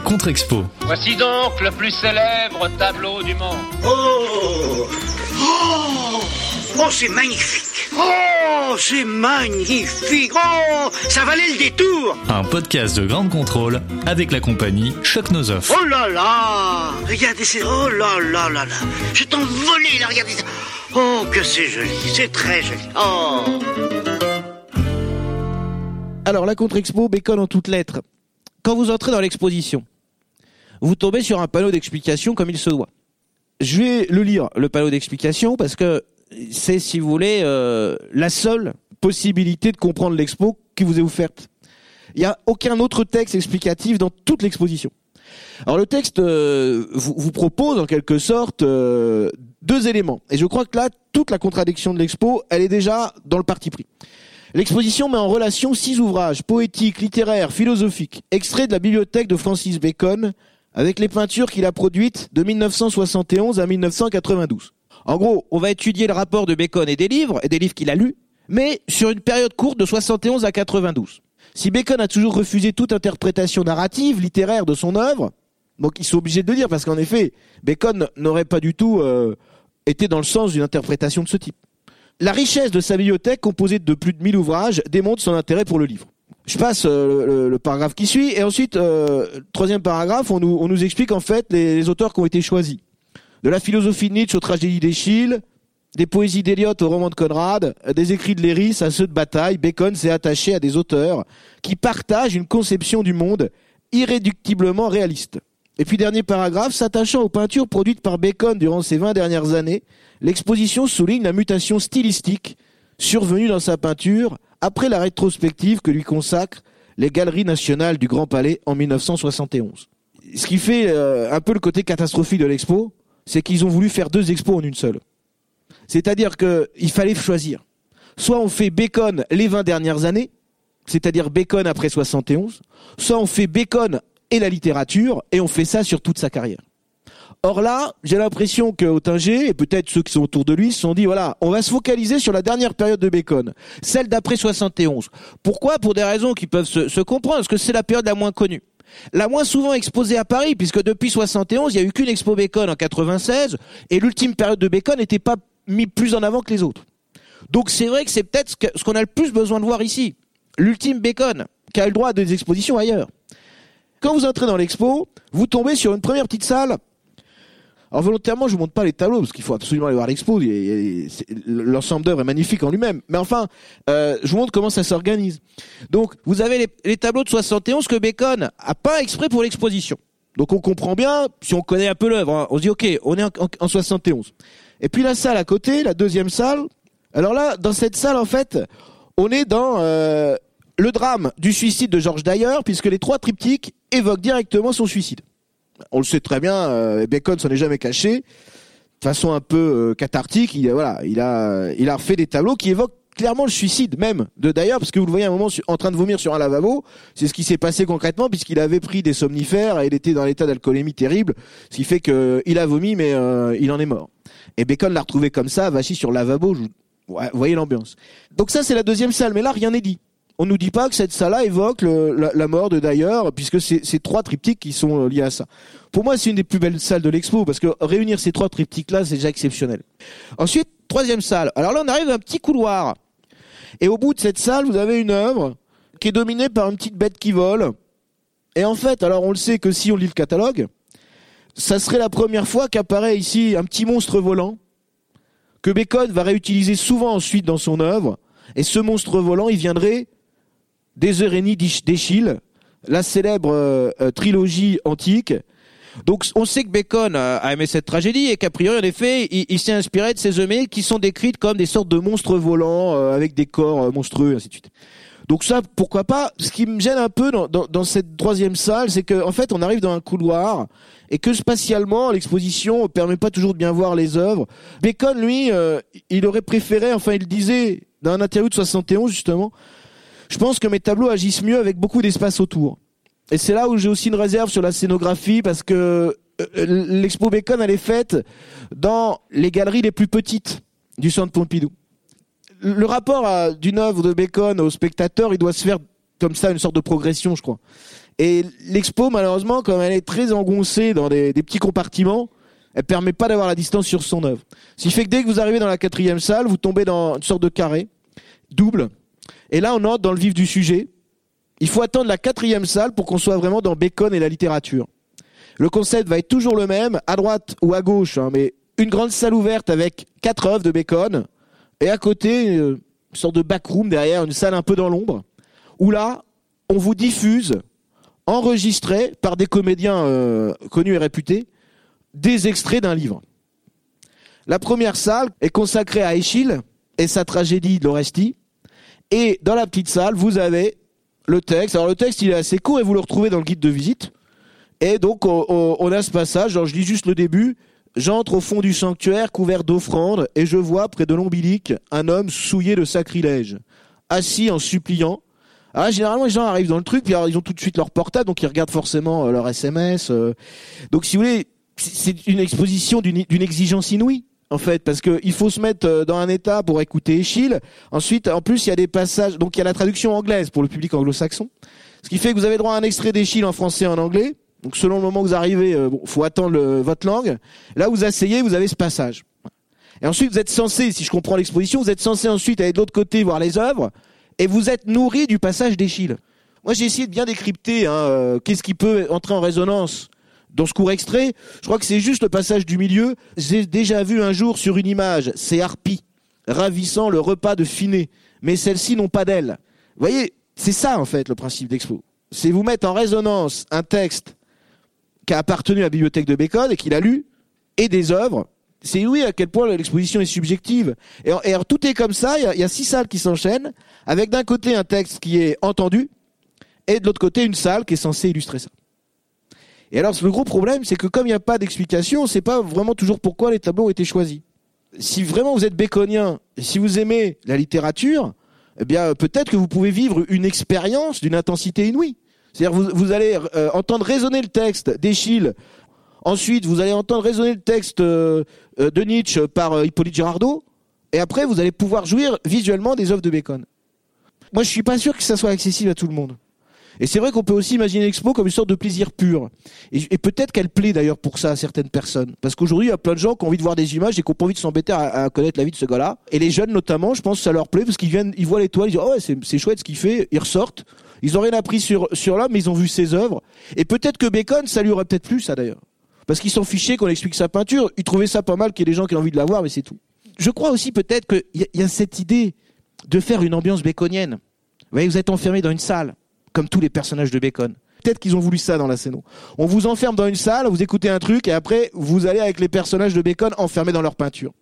La contre-expo. Voici donc le plus célèbre tableau du monde. Oh. Oh Oh, c'est magnifique. Oh, c'est magnifique. Oh, ça valait le détour. Un podcast de grande contrôle avec la compagnie Choc Nozoff. Oh là là. Regardez, c'est... Oh là là là là. Je t'envolais là, regardez ça. Oh, que c'est joli, c'est très joli. Oh. Alors, la contre-expo, Bacon en toutes lettres. Quand vous entrez dans l'exposition, vous tombez sur un panneau d'explication comme il se doit. Je vais le lire, le panneau d'explication, parce que c'est, si vous voulez, euh, la seule possibilité de comprendre l'expo qui vous est offerte. Il n'y a aucun autre texte explicatif dans toute l'exposition. Alors le texte euh, vous, vous propose en quelque sorte euh, deux éléments. Et je crois que là, toute la contradiction de l'expo, elle est déjà dans le parti pris. L'exposition met en relation six ouvrages poétiques, littéraires, philosophiques, extraits de la bibliothèque de Francis Bacon, avec les peintures qu'il a produites de 1971 à 1992. En gros, on va étudier le rapport de Bacon et des livres, et des livres qu'il a lus, mais sur une période courte de 71 à 92. Si Bacon a toujours refusé toute interprétation narrative, littéraire de son œuvre, donc ils sont obligés de le dire, parce qu'en effet, Bacon n'aurait pas du tout euh, été dans le sens d'une interprétation de ce type. La richesse de sa bibliothèque, composée de plus de 1000 ouvrages, démontre son intérêt pour le livre. Je passe euh, le, paragraphe qui suit, et ensuite, euh, troisième paragraphe, on nous, on nous explique en fait les, auteurs qui ont été choisis. De la philosophie de Nietzsche aux tragédies d'Eschyle, des poésies d'Eliott au roman de Conrad, des écrits de Léris à ceux de Bataille, Bacon s'est attaché à des auteurs qui partagent une conception du monde irréductiblement réaliste. Et puis dernier paragraphe, s'attachant aux peintures produites par Bacon durant ces 20 dernières années, l'exposition souligne la mutation stylistique survenue dans sa peinture après la rétrospective que lui consacrent les Galeries nationales du Grand Palais en 1971. Ce qui fait euh, un peu le côté catastrophique de l'expo, c'est qu'ils ont voulu faire deux expos en une seule. C'est-à-dire qu'il fallait choisir. Soit on fait Bacon les 20 dernières années, c'est-à-dire Bacon après 71, soit on fait Bacon et la littérature, et on fait ça sur toute sa carrière. Or là, j'ai l'impression que Ottinger, et peut-être ceux qui sont autour de lui, se sont dit, voilà, on va se focaliser sur la dernière période de Bacon, celle d'après 71. Pourquoi? Pour des raisons qui peuvent se, comprendre, parce que c'est la période la moins connue. La moins souvent exposée à Paris, puisque depuis 71, il n'y a eu qu'une expo Bacon en 96, et l'ultime période de Bacon n'était pas mis plus en avant que les autres. Donc c'est vrai que c'est peut-être ce qu'on a le plus besoin de voir ici. L'ultime Bacon, qui a le droit à des expositions ailleurs. Quand vous entrez dans l'expo, vous tombez sur une première petite salle. Alors volontairement, je vous montre pas les tableaux parce qu'il faut absolument aller voir l'expo. L'ensemble d'œuvres est magnifique en lui-même. Mais enfin, euh, je vous montre comment ça s'organise. Donc, vous avez les, tableaux de 71 que Bacon a peint exprès pour l'exposition. Donc on comprend bien, si on connaît un peu l'œuvre, hein, on se dit ok, on est en, en, en 71. Et puis la salle à côté, la deuxième salle. Alors là, dans cette salle, en fait, on est dans euh, le drame du suicide de Georges Dyer, puisque les trois triptyques évoquent directement son suicide. On le sait très bien, euh, Bacon s'en est jamais caché. De façon un peu euh, cathartique, il, voilà, il a, il a refait des tableaux qui évoquent clairement le suicide même de Dyer, parce que vous le voyez à un moment en train de vomir sur un lavabo. C'est ce qui s'est passé concrètement, puisqu'il avait pris des somnifères et il était dans l'état d'alcoolémie terrible, ce qui fait qu'il a vomi, mais euh, il en est mort. Et Bacon l'a retrouvé comme ça, vachi sur le lavabo. Vous voyez l'ambiance. Donc ça, c'est la deuxième salle, mais là, rien n'est dit on nous dit pas que cette salle-là évoque la, mort de Dyer, puisque c'est ces trois triptyques qui sont liés à ça. Pour moi, c'est une des plus belles salles de l'expo, parce que réunir ces trois triptyques-là, c'est déjà exceptionnel. Ensuite, troisième salle. Alors là, on arrive à un petit couloir. Et au bout de cette salle, vous avez une œuvre qui est dominée par une petite bête qui vole. Et en fait, alors on le sait que si on lit le catalogue, ça serait la première fois qu'apparaît ici un petit monstre volant, que Bacon va réutiliser souvent ensuite dans son œuvre. Et ce monstre volant, il viendrait des Eurénies d'Eschyle, la célèbre euh, trilogie antique. Donc on sait que Bacon a, aimé cette tragédie et qu'a priori en effet il, s'est inspiré de ces œuvres qui sont décrites comme des sortes de monstres volants euh, avec des corps euh, monstrueux et ainsi de suite. Donc ça pourquoi pas? Ce qui me gêne un peu dans, cette troisième salle c'est qu'en en fait on arrive dans un couloir et que spatialement l'exposition permet pas toujours de bien voir les œuvres. Bacon lui euh, il aurait préféré enfin il disait dans un interview de 71 justement je pense que mes tableaux agissent mieux avec beaucoup d'espace autour. Et c'est là où j'ai aussi une réserve sur la scénographie parce que l'expo Bacon elle est faite dans les galeries les plus petites du centre Pompidou. Le rapport d'une œuvre de Bacon au spectateur, il doit se faire comme ça, une sorte de progression, je crois. Et l'expo, malheureusement, comme elle est très engoncée dans des, des petits compartiments, elle permet pas d'avoir la distance sur son œuvre. Ce qui fait que dès que vous arrivez dans la quatrième salle, vous tombez dans une sorte de carré double. Et là, on entre dans le vif du sujet. Il faut attendre la quatrième salle pour qu'on soit vraiment dans Bacon et la littérature. Le concept va être toujours le même, à droite ou à gauche, hein, mais une grande salle ouverte avec quatre œuvres de Bacon, et à côté, euh, une sorte de backroom derrière, une salle un peu dans l'ombre, où là, on vous diffuse, enregistré par des comédiens euh, connus et réputés, des extraits d'un livre. La première salle est consacrée à Échille et sa tragédie de l'Oresti. Et dans la petite salle, vous avez le texte. Alors le texte, il est assez court et vous le retrouvez dans le guide de visite. Et donc, on, on- a ce passage, alors je lis juste le début. J'entre au fond du sanctuaire couvert d'offrandes et je vois près de l'ombilique un homme souillé de sacrilège, assis en suppliant. Alors là, généralement, les gens arrivent dans le truc, puis alors, ils ont tout de suite leur portable, donc ils regardent forcément euh, leur SMS. euh. Donc, si vous voulez, c'est une exposition d'une exigence inouïe, en fait, parce que il faut se mettre euh, dans un état pour écouter Échille. Ensuite, en plus, il y a des passages, donc il y a la traduction anglaise pour le public anglo-saxon, ce qui fait que vous avez droit à un extrait d'Échille en français et en anglais. Donc, selon le moment où vous arrivez, euh, bon, faut attendre votre langue. Là, vous asseyez, vous avez ce passage. Et ensuite, vous êtes censé, si je comprends l'exposition, vous êtes censé ensuite aller de l'autre côté voir les œuvres, et vous êtes nourri du passage d'Échille. Moi, j'ai essayé de bien décrypter hein, euh, qu'est-ce qui peut entrer en résonance dans ce court extrait. Je crois que c'est juste le passage du milieu. J'ai déjà vu un jour sur une image ces harpies ravissant le repas de Finet, mais celles-ci n'ont pas d'ailes. Vous voyez, c'est ça en fait le principe d'expo. C'est vous mettre en résonance un texte qui a appartenu à la bibliothèque de Bacon et qu'il a lu, et des œuvres. C'est oui à quel point l'exposition est subjective. Et, alors, tout est comme ça, il y a six salles qui s'enchaînent, avec d'un côté un texte qui est entendu, et de l'autre côté une salle qui est censée illustrer ça. Et alors le gros problème, c'est que comme il n'y a pas d'explication, on ne sait pas vraiment toujours pourquoi les tableaux ont été choisis. Si vraiment vous êtes béconien, si vous aimez la littérature, eh bien peut-être que vous pouvez vivre une expérience d'une intensité inouïe. C'est-à-dire vous, vous allez euh, entendre résonner le texte d'Échille, ensuite vous allez entendre résonner le texte euh, euh, de Nietzsche par Hippolyte Girardot, et après vous allez pouvoir jouir visuellement des œuvres de Bacon. Moi je suis pas sûr que ça soit accessible à tout le monde. Et c'est vrai qu'on peut aussi imaginer l'expo comme une sorte de plaisir pur. Et, peut-être qu'elle plaît d'ailleurs pour ça à certaines personnes. Parce qu'aujourd'hui, il y a plein de gens qui ont envie de voir des images et qui n'ont pas envie de s'embêter à, connaître la vie de ce gars-là. Et les jeunes notamment, je pense que ça leur plaît parce qu'ils viennent, ils voient l'étoile, ils disent oh ouais, c'est, chouette ce qu'il fait, ils ressortent. Ils ont rien appris sur, sur l'homme, mais ils ont vu ses œuvres. Et peut-être que Bacon, ça lui aurait peut-être plu ça d'ailleurs. Parce qu'ils s'en fichaient qu'on explique sa peinture. Ils trouvaient ça pas mal qu'il y ait des gens qui ont envie de la voir, mais c'est tout. Je crois aussi peut-être qu'il y, y a cette idée de faire une ambiance baconienne. Vous voyez, vous êtes enfermé dans une salle, comme tous les personnages de Bacon. Peut-être qu'ils ont voulu ça dans la scène. On vous enferme dans une salle, vous écoutez un truc, et après, vous allez avec les personnages de Bacon enfermés dans leur peinture.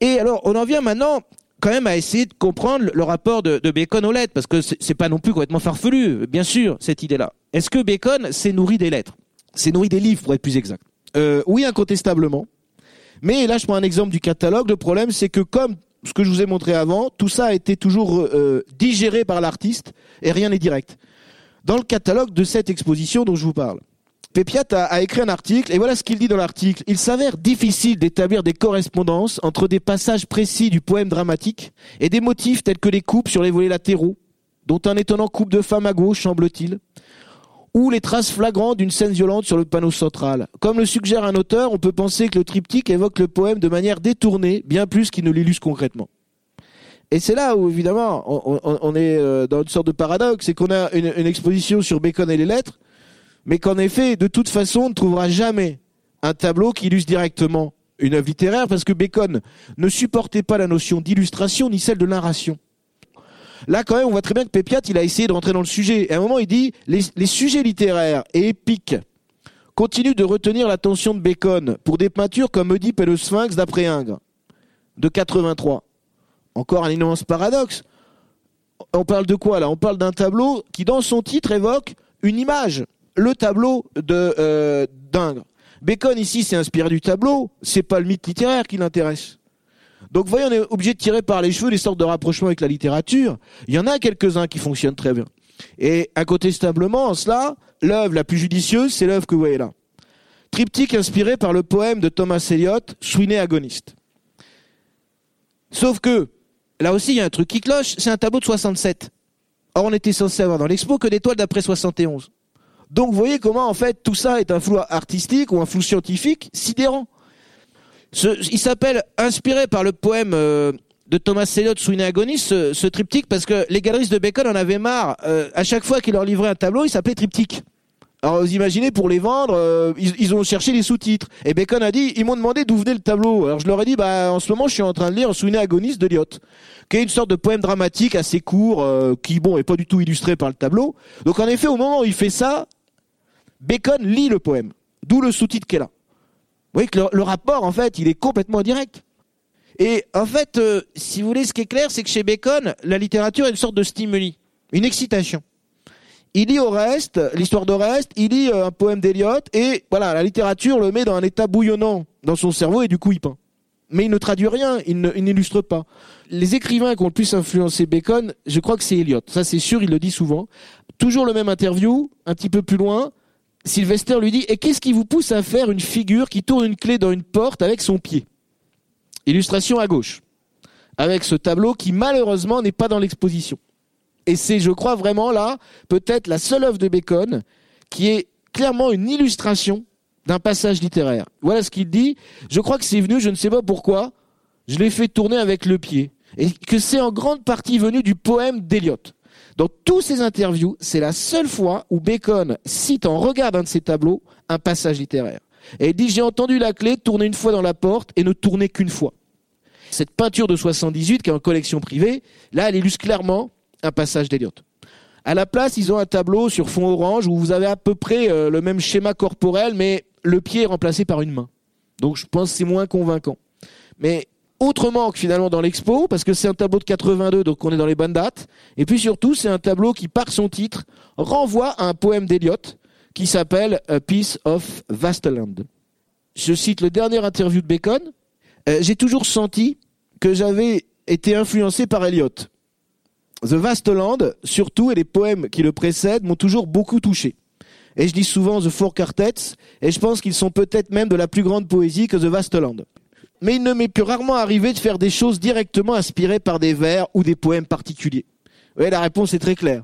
Et alors, on en vient maintenant quand même à essayer de comprendre le- rapport de, Bacon aux lettres, parce que c'est pas non plus complètement farfelu, bien sûr, cette idée-là. Est-ce que Bacon s'est nourri des lettres? S'est nourri des livres, pour être plus exact Euh, Oui, incontestablement. Mais là, je prends un exemple du catalogue. Le problème, c'est que comme ce que je vous ai montré avant, tout ça a été toujours euh, digéré par l'artiste et rien n'est direct. Dans le catalogue de cette exposition dont je vous parle, Pépiat a, a écrit un article et voilà ce qu'il dit dans l'article. Il s'avère difficile d'établir des correspondances entre des passages précis du poème dramatique et des motifs tels que les coupes sur les volets latéraux, dont un étonnant couple de femme à gauche, semble-t-il, ou les traces flagrantes d'une scène violente sur le panneau central. Comme le suggère un auteur, on peut penser que le triptyque évoque le poème de manière détournée, bien plus qu'il ne l'illustre concrètement. Et c'est là où, évidemment, on, est euh, dans une sorte de paradoxe, c'est qu'on a une, une exposition sur Bacon et les lettres, mais qu'en effet, de toute façon, on ne trouvera jamais un tableau qui illustre directement une œuvre littéraire, parce que Bacon ne supportait pas la notion d'illustration ni celle de narration. Là, quand même, on voit très bien que Pépiat, il a essayé de rentrer dans le sujet. Et à un moment, il dit, les, sujets littéraires et épiques continuent de retenir l'attention de Bacon pour des peintures comme Oedipe et le Sphinx d'après Ingres, de 83. Encore un immense paradoxe. On parle de quoi là? On parle d'un tableau qui, dans son titre, évoque une image. Le tableau de euh, d'Ingres. Bacon ici s'est inspiré du tableau. C'est pas le mythe littéraire qui l'intéresse. Donc, vous voyez, on est obligé de tirer par les cheveux des sortes de rapprochements avec la littérature. Il y en a quelques-uns qui fonctionnent très bien. Et incontestablement, en cela, l'œuvre la plus judicieuse, c'est l'œuvre que vous voyez là. Triptyque inspiré par le poème de Thomas Eliot, Sweeney agoniste. Sauf que, là aussi, il y a un truc qui cloche, c'est un tableau de 67. Or, on était censé avoir dans l'expo que des toiles d'après 71. Donc vous voyez comment en fait tout ça est un flou artistique ou un flou scientifique sidérant. Ce- il s'appelle inspiré par le poème euh, de Thomas Eliot Sweeney Agonis, ce, ce triptyque, parce que les galeristes de Bacon en avaient marre. Euh, à chaque fois qu'il leur livrait un tableau, il s'appelait triptyque. Alors vous imaginez pour les vendre, euh, ils, ils ont cherché les sous-titres. Et Bacon a dit, ils m'ont demandé d'où venait le tableau. Alors je leur ai dit, bah en ce moment je suis en train de lire Sweeney Agonis de Eliot, qui est une sorte de poème dramatique assez court, euh, qui bon est pas du tout illustré par le tableau. Donc en effet, au moment où il fait ça, Bacon lit le poème, d'où le sous-titre qu'est là. Voyez que le, rapport, en fait, il est complètement indirect. Et en fait, euh, si vous voulez, ce qui est clair, c'est que chez Bacon, la littérature est une sorte de stimuli, une excitation. Il lit au reste, l'histoire de reste, il lit euh, un poème d'Eliot, et voilà, la littérature le met dans un état bouillonnant dans son cerveau, et du coup, il peint. Mais il ne traduit rien, il n'illustre pas. Les écrivains qui ont le plus influencé Bacon, je crois que c'est Eliot. Ça, c'est sûr, il le dit souvent. Toujours le même interview, un petit peu plus loin, Sylvester lui dit Et qu'est-ce qui vous pousse à faire une figure qui tourne une clé dans une porte avec son pied? Illustration à gauche. Avec ce tableau qui malheureusement n'est pas dans l'exposition. Et c'est, je crois vraiment là, peut-être la seule œuvre de Bacon qui est clairement une illustration d'un passage littéraire. Voilà ce qu'il dit. Je crois que c'est venu, je ne sais pas pourquoi, je l'ai fait tourner avec le pied. Et que c'est en grande partie venu du poème d'Eliot. Dans tous ces interviews, c'est la seule fois où Bacon cite en regard d'un de ses tableaux un passage littéraire. Et il dit J'ai entendu la clé tourner une fois dans la porte et ne tourner qu'une fois. Cette peinture de 78, qui est en collection privée, là, elle illustre clairement un passage d'Eliot. À la place, ils ont un tableau sur fond orange où vous avez à peu près euh, le même schéma corporel, mais le pied est remplacé par une main. Donc je pense que c'est moins convaincant. Mais autrement que finalement dans l'expo, parce que c'est un tableau de 82, donc on est dans les bonnes dates. Et puis surtout, c'est un tableau qui, par son titre, renvoie à un poème d'Eliot qui s'appelle A Piece of Vasteland. Je cite le dernier interview de Bacon. Euh, J'ai toujours senti que j'avais été influencé par Eliot. The Vasteland, surtout, et les poèmes qui le précèdent, m'ont toujours beaucoup touché. Et je dis souvent The Four Quartets, et je pense qu'ils sont peut-être même de la plus grande poésie que The Vasteland. Mais il ne m'est que rarement arrivé de faire des choses directement inspirées par des vers ou des poèmes particuliers. Oui, la réponse est très claire.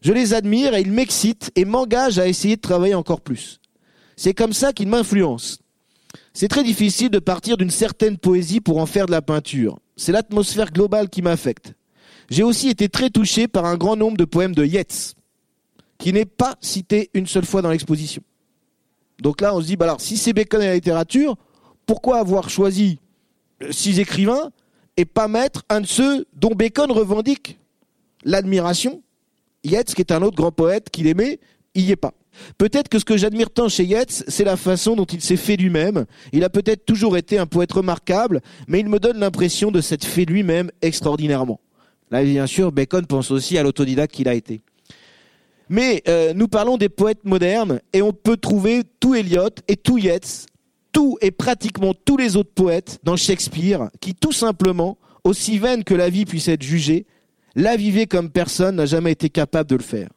Je les admire et ils m'excitent et m'engagent à essayer de travailler encore plus. C'est comme ça qu'ils m'influencent. C'est très difficile de partir d'une certaine poésie pour en faire de la peinture. C'est l'atmosphère globale qui m'affecte. J'ai aussi été très touché par un grand nombre de poèmes de Yeats, qui n'est pas cité une seule fois dans l'exposition. Donc là, on se dit, bah alors, si c'est Bacon et la littérature, pourquoi avoir choisi euh, six écrivains et pas mettre un de ceux dont Bacon revendique l'admiration? Yeats, qui est un autre grand poète qu'il aimait, y est pas. Peut-être que ce que j'admire tant chez Yeats, c'est la façon dont il s'est fait lui-même. Il a peut-être toujours été un poète remarquable, mais il me donne l'impression de s'être fait lui-même extraordinairement. Là, bien sûr, Bacon pense aussi à l'autodidacte qu'il a été. Mais euh, nous parlons des poètes modernes et on peut trouver tout Eliot et tout Yeats, tout et pratiquement tous les autres poètes dans Shakespeare qui tout simplement, aussi vaine que la vie puisse être jugée, la vivaient comme personne n'a jamais été capable de le faire.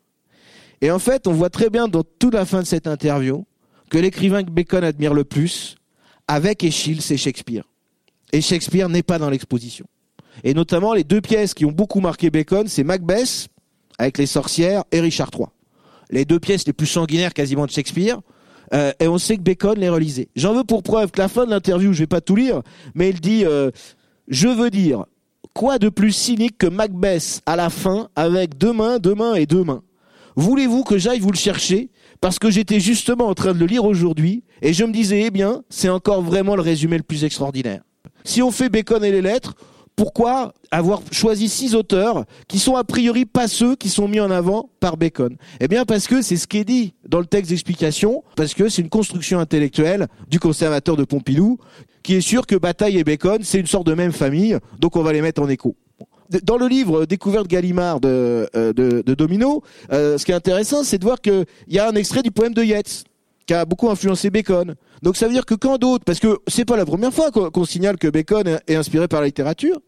Et en fait, on voit très bien dans toute la fin de cette interview que l'écrivain que Bacon admire le plus, avec Eschyle, c'est Shakespeare. Et Shakespeare n'est pas dans l'exposition. Et notamment, les deux pièces qui ont beaucoup marqué Bacon, c'est Macbeth, avec les sorcières, et Richard III. Les deux pièces les plus sanguinaires quasiment de Shakespeare. Euh, et on sait que Bacon les relisait. J'en veux pour preuve que la fin de l'interview, je vais pas tout lire, mais il dit euh, Je veux dire, quoi de plus cynique que Macbeth à la fin, avec deux mains et deux mains Voulez-vous que j'aille vous le chercher? Parce que j'étais justement en train de le lire aujourd'hui, et je me disais, eh bien, c'est encore vraiment le résumé le plus extraordinaire. Si on fait Bacon et les lettres, pourquoi avoir choisi six auteurs qui sont a priori pas ceux qui sont mis en avant par Bacon Eh bien parce que c'est ce qui est dit dans le texte d'explication, parce que c'est une construction intellectuelle du conservateur de Pompidou, qui est sûr que Bataille et Bacon, c'est une sorte de même famille, donc on va les mettre en écho. Dans le livre Découverte Gallimard de, euh, Domino, euh, ce qui est intéressant, c'est de voir qu'il y a un extrait du poème de Yeats qui a beaucoup influencé Bacon. Donc ça veut dire que quand d'autres, parce que c'est pas la première fois qu'on signale que Bacon est inspiré par la littérature,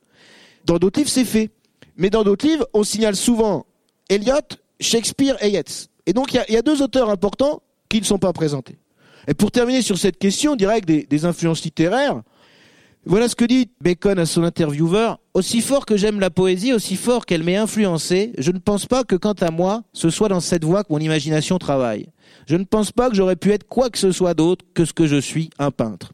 dans d'autres livres c'est fait. Mais dans d'autres livres, on signale souvent Eliot, Shakespeare et. Et donc il y a, il y a deux auteurs importants qui ne sont pas présentés. Et pour terminer sur cette question, directe des, des influences littéraires, voilà ce que dit Bacon à son intervieweur. Aussi fort que j'aime la poésie, aussi fort qu'elle m'ait influencé, je ne pense pas que quant à moi, ce soit dans cette voie que mon imagination travaille. Je ne pense pas que j'aurais pu être quoi que ce soit d'autre que ce que je suis, un peintre.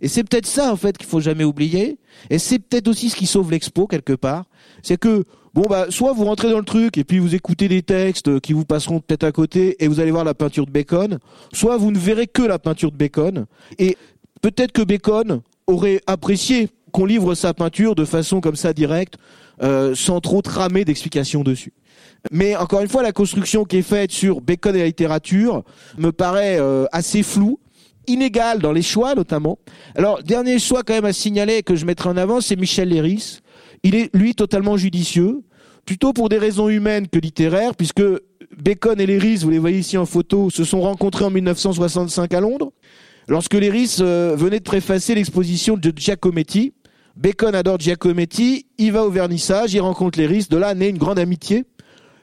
Et c'est peut-être ça, en fait, qu'il faut jamais oublier. Et c'est peut-être aussi ce qui sauve l'expo, quelque part. C'est que, bon, bah, soit vous rentrez dans le truc et puis vous écoutez des textes qui vous passeront peut-être à côté et vous allez voir la peinture de Bacon. Soit vous ne verrez que la peinture de Bacon. Et peut-être que Bacon aurait apprécié qu'on livre sa peinture de façon comme ça directe, euh, sans trop tramer d'explications dessus. Mais encore une fois, la construction qui est faite sur Bacon et la littérature me paraît euh, assez floue inégal dans les choix notamment. Alors, dernier choix quand même à signaler que je mettrai en avant, c'est Michel Léris. Il est, lui, totalement judicieux, plutôt pour des raisons humaines que littéraires, puisque Bacon et Léris, vous les voyez ici en photo, se sont rencontrés en 1965 à Londres, lorsque Léris euh, venait de préfacer l'exposition de Giacometti. Bacon adore Giacometti, il va au vernissage, il rencontre Léris, de là naît une grande amitié.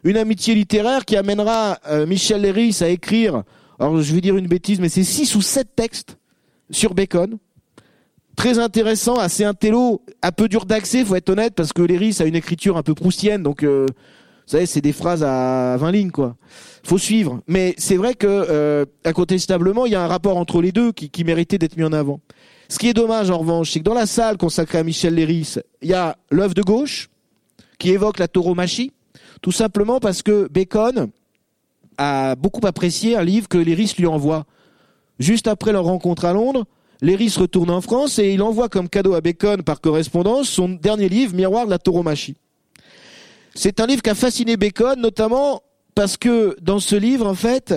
Une amitié littéraire qui amènera euh, Michel Léris à écrire alors je vais dire une bêtise, mais c'est six ou sept textes sur Bacon. Très intéressant, assez intello, un peu dur d'accès, faut être honnête, parce que Léris a une écriture un peu proustienne, donc euh, vous savez, c'est des phrases à 20 lignes, quoi. Faut suivre. Mais c'est vrai que, euh, incontestablement, il y a un rapport entre les deux qui, qui méritait d'être mis en avant. Ce qui est dommage, en revanche, c'est que dans la salle consacrée à Michel Léris, il y a l'œuvre de gauche, qui évoque la tauromachie, tout simplement parce que Bacon, a beaucoup apprécié un livre que Léris lui envoie. Juste après leur rencontre à Londres, Léris retourne en France et il envoie comme cadeau à Bacon par correspondance son dernier livre, Miroir de la tauromachie. C'est un livre qui a fasciné Bacon, notamment parce que dans ce livre, en fait,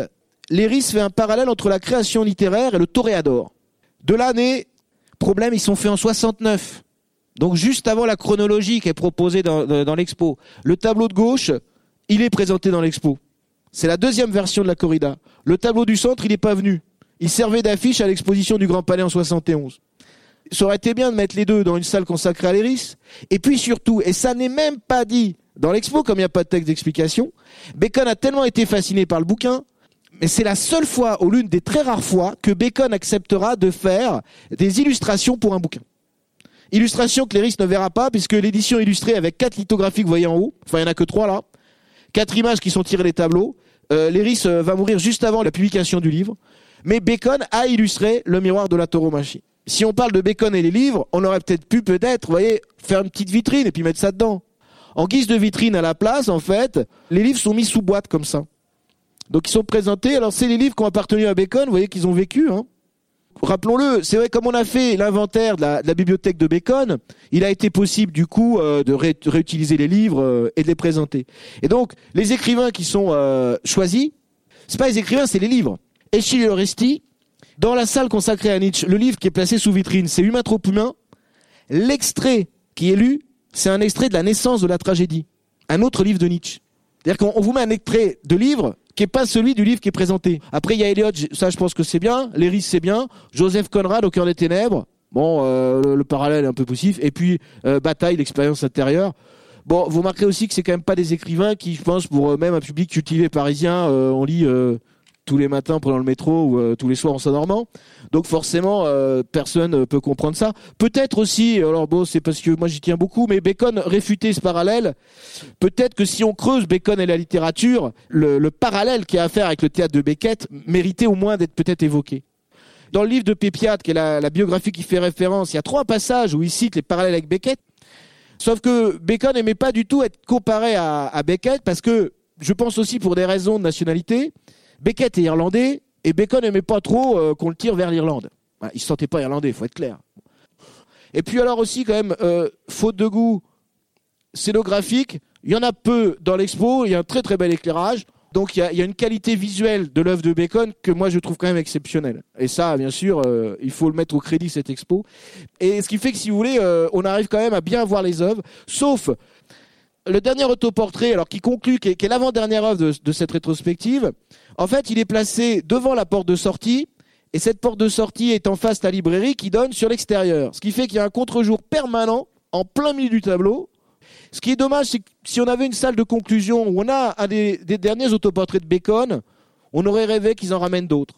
Léris fait un parallèle entre la création littéraire et le toréador. De l'année, problème, ils sont faits en 69. Donc juste avant la chronologie qui est proposée dans, l'expo. Le tableau de gauche, il est présenté dans l'expo. C'est la deuxième version de la corrida. Le tableau du centre, il n'est pas venu. Il servait d'affiche à l'exposition du Grand Palais en 71. Ça aurait été bien de mettre les deux dans une salle consacrée à l'Eris. Et puis surtout, et ça n'est même pas dit dans l'expo, comme il n'y a pas de texte d'explication, Bacon a tellement été fasciné par le bouquin, mais c'est la seule fois, ou l'une des très rares fois, que Bacon acceptera de faire des illustrations pour un bouquin. Illustration que l'Eris ne verra pas, puisque l'édition illustrée avec quatre lithographies que vous voyez en haut, enfin il n'y en a que trois là, Quatre images qui sont tirées des tableaux. Euh, Léris euh, va mourir juste avant la publication du livre. Mais Bacon a illustré le miroir de la tauromachie. Si on parle de Bacon et les livres, on aurait peut-être pu, peut-être, voyez, faire une petite vitrine et puis mettre ça dedans. En guise de vitrine à la place, en fait, les livres sont mis sous boîte comme ça. Donc ils sont présentés. Alors c'est les livres qui ont appartenu à Bacon, vous voyez qu'ils ont vécu. Hein rappelons-le, c'est vrai, comme on a fait l'inventaire de, la, bibliothèque de Bacon, il a été possible du coup euh, de réutiliser les livres euh, et de les présenter. Et donc, les écrivains qui sont euh, choisis, c'est pas les écrivains, c'est les livres. Eschyle Oresti, dans la salle consacrée à Nietzsche, le livre qui est placé sous vitrine, c'est Humain trop humain. L'extrait qui est lu, c'est un extrait de la naissance de la tragédie, un autre livre de Nietzsche. C'est-à-dire qu'on vous met un extrait de livre qui est pas celui du livre qui est présenté. Après, il y a Eliot, ça je pense que c'est bien. Léris, c'est bien. Joseph Conrad, Au cœur des ténèbres. Bon, euh, le, parallèle est un peu poussif. Et puis, euh, Bataille, l'expérience intérieure. Bon, vous remarquerez aussi que c'est quand même pas des écrivains qui, je pense, pour même un public cultivé parisien, euh, on lit tous les matins pendant le métro ou euh, tous les soirs en Saint-Normand. Donc forcément, euh, personne ne peut comprendre ça. Peut-être aussi, alors bon, c'est parce que moi j'y tiens beaucoup, mais Bacon réfutait ce parallèle. Peut-être que si on creuse Bacon et la littérature, le, parallèle qui a à faire avec le théâtre de Beckett méritait au moins d'être peut-être évoqué. Dans le livre de Pépiat, qui est la, biographie qui fait référence, il y a trois passages où il cite les parallèles avec Beckett. Sauf que Bacon n'aimait pas du tout être comparé à Beckett parce que, je pense aussi pour des raisons de nationalité, Beckett est irlandais et Bacon n'aimait pas trop euh, qu'on le tire vers l'Irlande. il se sentait pas irlandais, il faut être clair. Et puis alors aussi quand même, euh, faute de goût scénographique, il y en a peu dans l'expo, il y a un très très bel éclairage. Donc il y a, une qualité visuelle de l'œuvre de Bacon que moi je trouve quand même exceptionnelle. Et ça, bien sûr, euh, il faut le mettre au crédit cette expo. Et ce qui fait que si vous voulez, on arrive quand même à bien voir les œuvres, sauf le dernier autoportrait, alors qui conclut, qui est, l'avant-dernière œuvre de, cette rétrospective, en fait, il est placé devant la porte de sortie, et cette porte de sortie est en face de la librairie qui donne sur l'extérieur. Ce qui fait qu'il y a un contre-jour permanent en plein milieu du tableau. Ce qui est dommage, c'est que si on avait une salle de conclusion où on a un des, des derniers autoportraits de Bacon, on aurait rêvé qu'ils en ramènent d'autres.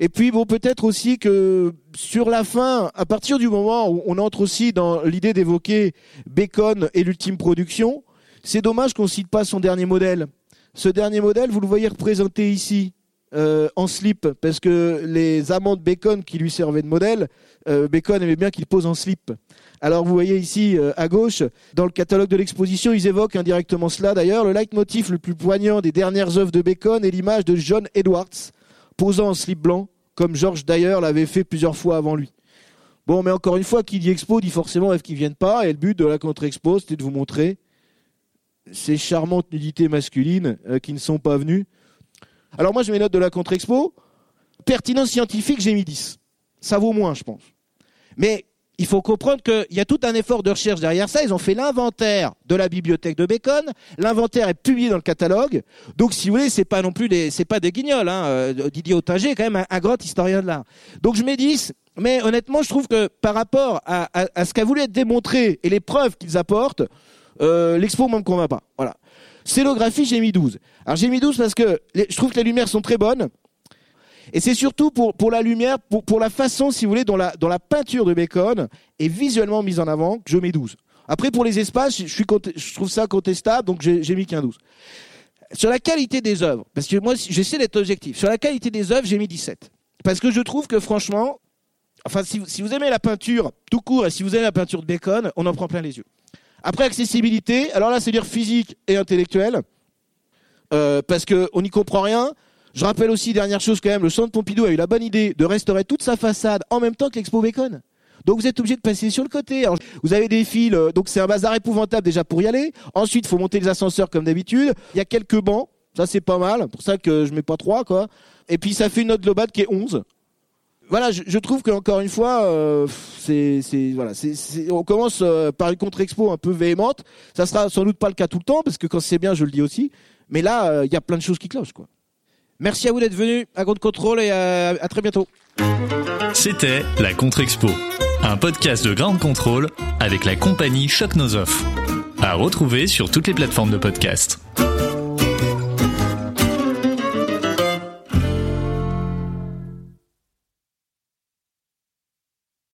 Et puis bon, peut-être aussi que sur la fin, à partir du moment où on entre aussi dans l'idée d'évoquer Bacon et l'ultime production, c'est dommage qu'on cite pas son dernier modèle. Ce dernier modèle, vous le voyez représenté ici. euh, en slip parce que les amants de Bacon qui lui servaient de modèle, euh, Bacon aimait bien qu'il pose en slip. Alors vous voyez ici euh, à gauche, dans le catalogue de l'exposition, ils évoquent indirectement cela d'ailleurs. Le leitmotiv le plus poignant des dernières œuvres de Bacon est l'image de John Edwards posant en slip blanc, comme George Dyer l'avait fait plusieurs fois avant lui. Bon, mais encore une fois, qui dit expo dit forcément rêve qu'ils viennent pas, et le but de la contre-expo, c'était de vous montrer ces charmantes nudités masculines euh, qui ne sont pas venues. Alors moi, je mets note de la contre-expo. Pertinence scientifique, j'ai mis 10. Ça vaut moins, je pense. Mais il faut comprendre qu'il y a tout un effort de recherche derrière ça. Ils ont fait l'inventaire de la bibliothèque de Bacon. L'inventaire est publié dans le catalogue. Donc, si vous voulez, c'est pas non plus des, c'est pas des guignols. Hein. Euh, Didier Autinger est quand même un, un grand historien de l'art. Donc, je mets 10. Mais honnêtement, je trouve que par rapport à, à- à ce qu'a voulu être démontré et les preuves qu'ils apportent, euh, l'expo ne me convainc pas. Voilà. Scénographie, j'ai mis 12. Alors j'ai mis 12 parce que je trouve que les lumières sont très bonnes. Et c'est surtout pour, pour la lumière, pour, pour la façon, si vous voulez, dont la, la peinture de Bacon est visuellement mise en avant, que je mets 12. Après, pour les espaces, je, suis je trouve ça contestable, donc j'ai mis qu'un 12. Sur la qualité des œuvres, parce que moi, j'essaie d'être objectif. Sur la qualité des œuvres, j'ai mis 17. Parce que je trouve que franchement, enfin, si, si vous aimez la peinture tout court et si vous aimez la peinture de Bacon, on en prend plein les yeux. Après, accessibilité, alors là, c'est dire physique et intellectuel, euh, parce qu'on n'y comprend rien. Je rappelle aussi, dernière chose quand même, le centre Pompidou a eu la bonne idée de restaurer toute sa façade en même temps que l'expo Bacon. Donc vous êtes obligé de passer sur le côté. Vous avez des fils, euh, donc c'est un bazar épouvantable déjà pour y aller. Ensuite, il faut monter les ascenseurs comme d'habitude. Il y a quelques bancs, ça c'est pas mal. Pour ça que je mets pas trois quoi. Et puis ça fait une note globale qui est 11. Voilà, je, trouve que encore une fois, euh, c'est, voilà, on commence euh, par une contre-expo un peu véhémente. Ça sera sans doute pas le cas tout le temps, parce que quand c'est bien, je le dis aussi. Mais là, euh, il y a plein de choses qui clochent, quoi. Merci à vous d'être venu à Grande Contrôle et à, très bientôt. C'était la Contre-Expo, un podcast de Ground Control avec la compagnie Choc Nos. À retrouver sur toutes les plateformes de podcast.